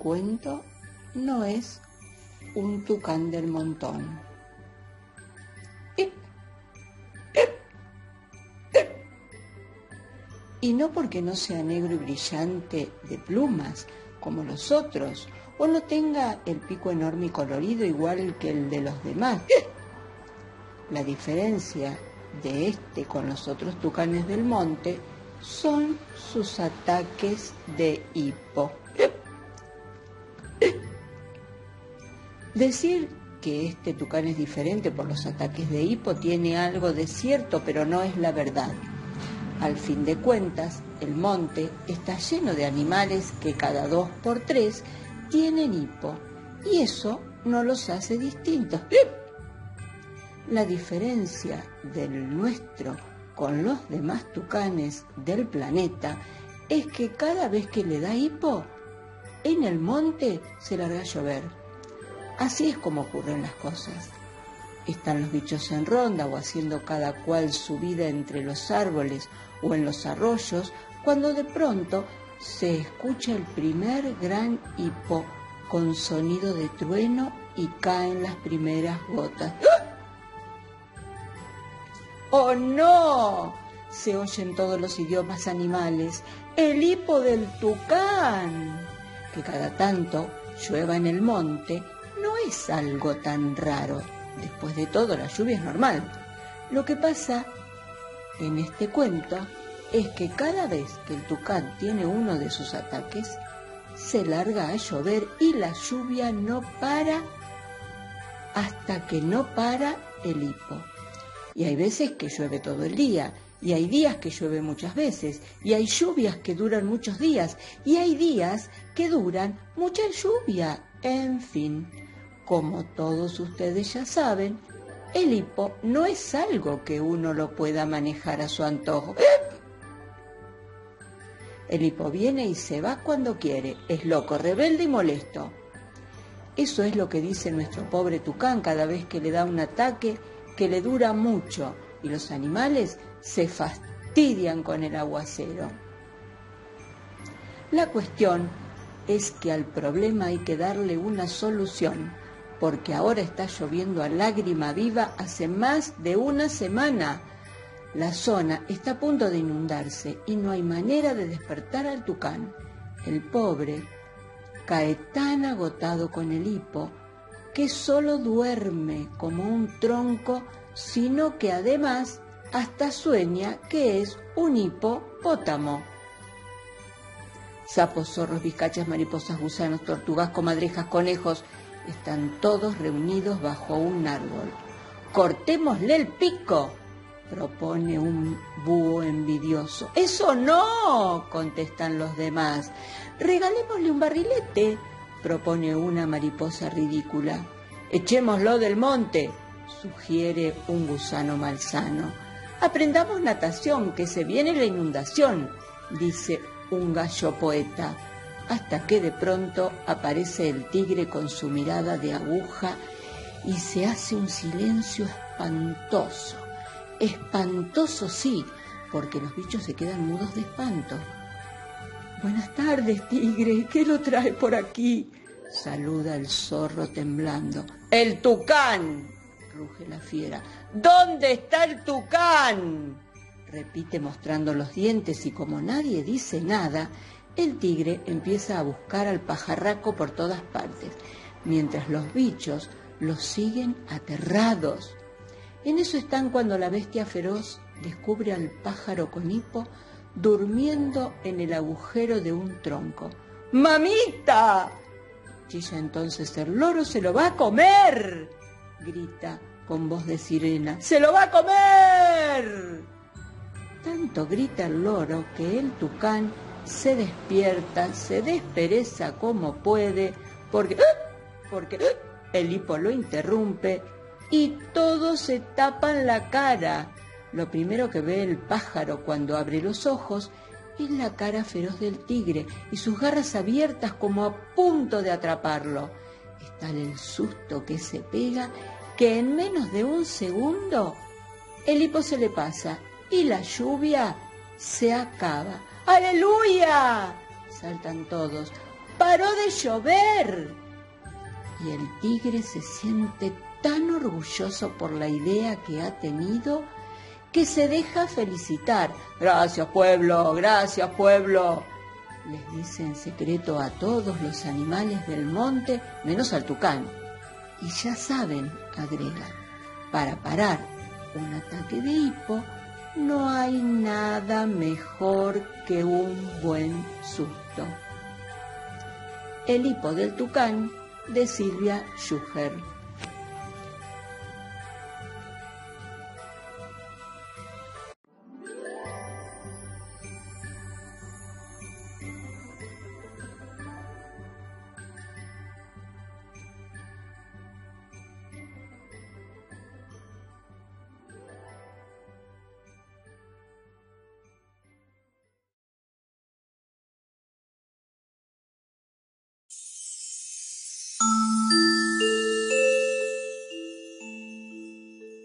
Cuento no es un tucán del montón. Y no porque no sea negro y brillante de plumas como los otros, o no tenga el pico enorme y colorido igual que el de los demás. La diferencia de este con los otros tucanes del monte son sus ataques de hipo. Decir que este tucán es diferente por los ataques de hipo tiene algo de cierto, pero no es la verdad. Al fin de cuentas, el monte está lleno de animales que cada dos por tres tienen hipo, y eso no los hace distintos. La diferencia del nuestro con los demás tucanes del planeta es que cada vez que le da hipo, en el monte se larga a llover. Así es como ocurren las cosas. Están los bichos en ronda o haciendo cada cual su vida entre los árboles o en los arroyos, cuando de pronto se escucha el primer gran hipo con sonido de trueno y caen las primeras gotas. ¡Oh no! Se oyen todos los idiomas animales. El hipo del tucán. Que cada tanto llueva en el monte no es algo tan raro. Después de todo, la lluvia es normal. Lo que pasa en este cuento es que cada vez que el tucán tiene uno de sus ataques, se larga a llover y la lluvia no para hasta que no para el hipo. Y hay veces que llueve todo el día, y hay días que llueve muchas veces, y hay lluvias que duran muchos días, y hay días que duran mucha lluvia. En fin, como todos ustedes ya saben, el hipo no es algo que uno lo pueda manejar a su antojo. El hipo viene y se va cuando quiere, es loco, rebelde y molesto. Eso es lo que dice nuestro pobre tucán cada vez que le da un ataque que le dura mucho y los animales se fastidian con el aguacero. La cuestión es que al problema hay que darle una solución, porque ahora está lloviendo a lágrima viva hace más de una semana. La zona está a punto de inundarse y no hay manera de despertar al tucán. El pobre cae tan agotado con el hipo que solo duerme como un tronco, sino que además hasta sueña que es un hipopótamo. Sapos, zorros, vizcachas, mariposas, gusanos, tortugas, comadrejas, conejos, están todos reunidos bajo un árbol. Cortémosle el pico, propone un búho envidioso. Eso no, contestan los demás. Regalémosle un barrilete, propone una mariposa ridícula. Echémoslo del monte, sugiere un gusano malsano. Aprendamos natación, que se viene la inundación, dice un gallo poeta, hasta que de pronto aparece el tigre con su mirada de aguja y se hace un silencio espantoso. Espantoso sí, porque los bichos se quedan mudos de espanto. Buenas tardes, tigre. ¿Qué lo trae por aquí? Saluda el zorro temblando. ¡El tucán! ruge la fiera. ¿Dónde está el tucán? repite mostrando los dientes y como nadie dice nada, el tigre empieza a buscar al pajarraco por todas partes, mientras los bichos los siguen aterrados. En eso están cuando la bestia feroz descubre al pájaro con hipo durmiendo en el agujero de un tronco. ¡Mamita! Chilla entonces el loro se lo va a comer, grita con voz de sirena. ¡Se lo va a comer! Tanto grita el loro que el tucán se despierta, se despereza como puede, porque, porque el hipo lo interrumpe y todos se tapan la cara. Lo primero que ve el pájaro cuando abre los ojos es la cara feroz del tigre y sus garras abiertas como a punto de atraparlo. Es tal el susto que se pega que en menos de un segundo el hipo se le pasa y la lluvia se acaba. ¡Aleluya! Saltan todos. ¡Paró de llover! Y el tigre se siente tan orgulloso por la idea que ha tenido que se deja felicitar. Gracias pueblo, gracias pueblo. Les dice en secreto a todos los animales del monte, menos al tucán. Y ya saben, agrega, para parar un ataque de hipo no hay nada mejor que un buen susto. El hipo del tucán de Silvia Schuher.